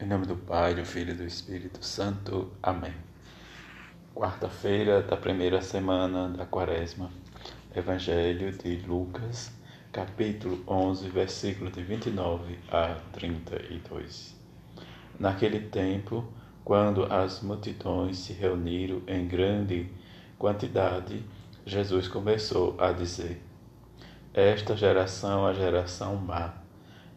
Em nome do Pai, do Filho e do Espírito Santo. Amém. Quarta-feira da primeira semana da Quaresma. Evangelho de Lucas, capítulo 11, versículo de 29 a 32. Naquele tempo, quando as multidões se reuniram em grande quantidade, Jesus começou a dizer: Esta geração é a geração má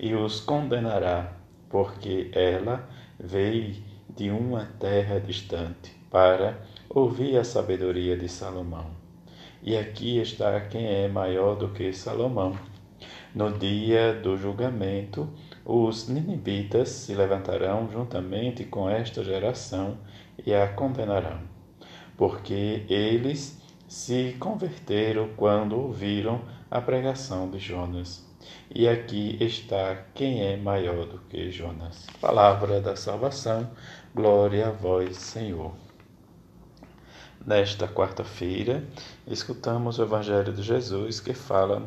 e os condenará, porque ela veio de uma terra distante para ouvir a sabedoria de Salomão. E aqui está quem é maior do que Salomão. No dia do julgamento, os ninivitas se levantarão juntamente com esta geração e a condenarão, porque eles se converteram quando ouviram a pregação de Jonas. E aqui está quem é maior do que Jonas. Palavra da salvação, glória a vós, Senhor. Nesta quarta-feira, escutamos o Evangelho de Jesus que fala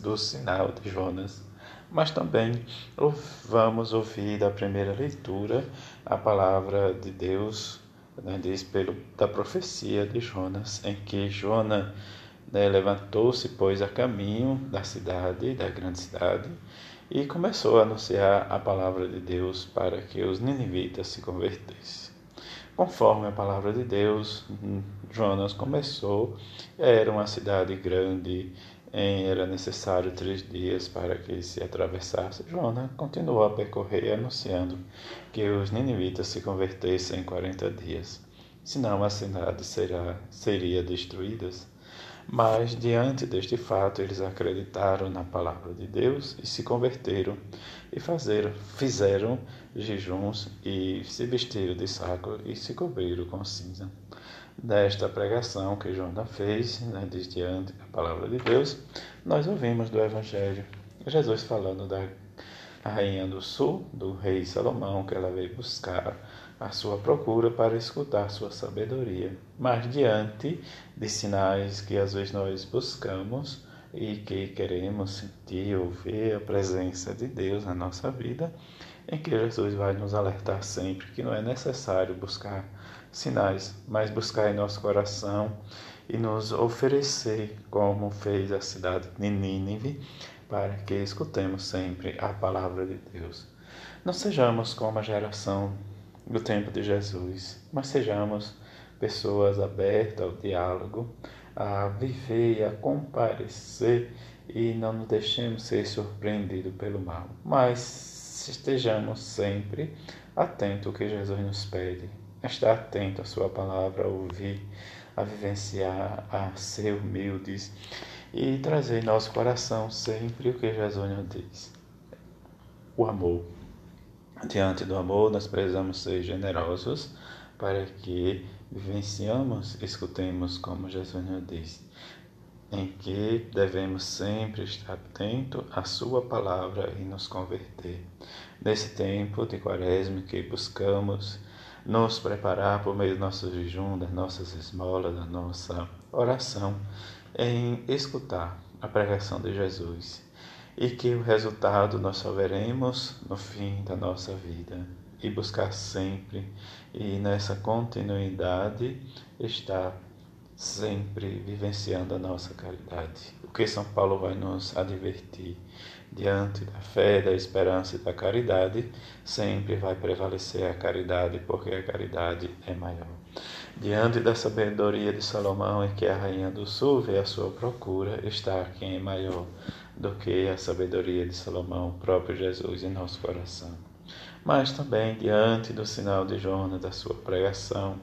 do sinal de Jonas, mas também vamos ouvir da primeira leitura a palavra de Deus, né, diz pelo, da profecia de Jonas, em que Jonas né, levantou-se, pois, a caminho da cidade, da grande cidade, e começou a anunciar a palavra de Deus para que os ninivitas se convertessem. Conforme a palavra de Deus, Jonas começou, era uma cidade grande, era necessário três dias para que se atravessasse. Jonas continuou a percorrer, anunciando que os ninivitas se convertessem em 40 dias, senão a cidade será, seria destruída. Mas, diante deste fato, eles acreditaram na palavra de Deus e se converteram e fazeram, fizeram jejuns e se vestiram de saco e se cobriram com cinza. Desta pregação que Jonas fez, né, diante da palavra de Deus, nós ouvimos do Evangelho Jesus falando da rainha do sul, do rei Salomão, que ela veio buscar a sua procura para escutar sua sabedoria. Mas diante de sinais que às vezes nós buscamos e que queremos sentir, ouvir a presença de Deus na nossa vida, em que Jesus vai nos alertar sempre que não é necessário buscar sinais, mas buscar em nosso coração e nos oferecer, como fez a cidade de Nínive, para que escutemos sempre a palavra de Deus. Não sejamos como a geração do tempo de Jesus, mas sejamos pessoas abertas ao diálogo, a viver e a comparecer e não nos deixemos ser surpreendidos pelo mal, mas estejamos sempre atentos ao que Jesus nos pede, estar atento à sua palavra, a ouvir, a vivenciar, a ser humildes e trazer em nosso coração sempre o que Jesus nos diz. O amor. Diante do amor, nós precisamos ser generosos para que vivenciamos, escutemos como Jesus nos diz, em que devemos sempre estar atento à Sua palavra e nos converter. Nesse tempo de quaresma que buscamos nos preparar por meio do nosso jejum, das nossas esmolas, da nossa oração, em escutar a pregação de Jesus e que o resultado nós só veremos no fim da nossa vida e buscar sempre e nessa continuidade estar sempre vivenciando a nossa caridade. O que São Paulo vai nos advertir diante da fé, da esperança e da caridade, sempre vai prevalecer a caridade, porque a caridade é maior. Diante da sabedoria de Salomão, em que a rainha do sul vê a sua procura, está quem é maior do que a sabedoria de Salomão, o próprio Jesus em nosso coração. Mas também diante do sinal de Jonas, da sua pregação,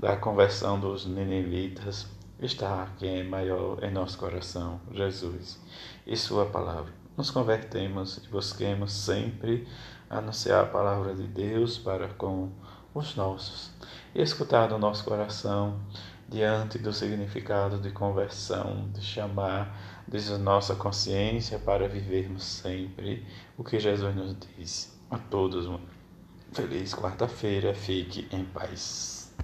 da conversão dos ninivitas, está quem é maior em nosso coração, Jesus, e sua palavra. Nos convertemos e busquemos sempre anunciar a palavra de Deus para com os nossos e escutar do nosso coração diante do significado de conversão, de chamar de nossa consciência para vivermos sempre o que Jesus nos diz. A todos, uma feliz quarta-feira, fique em paz.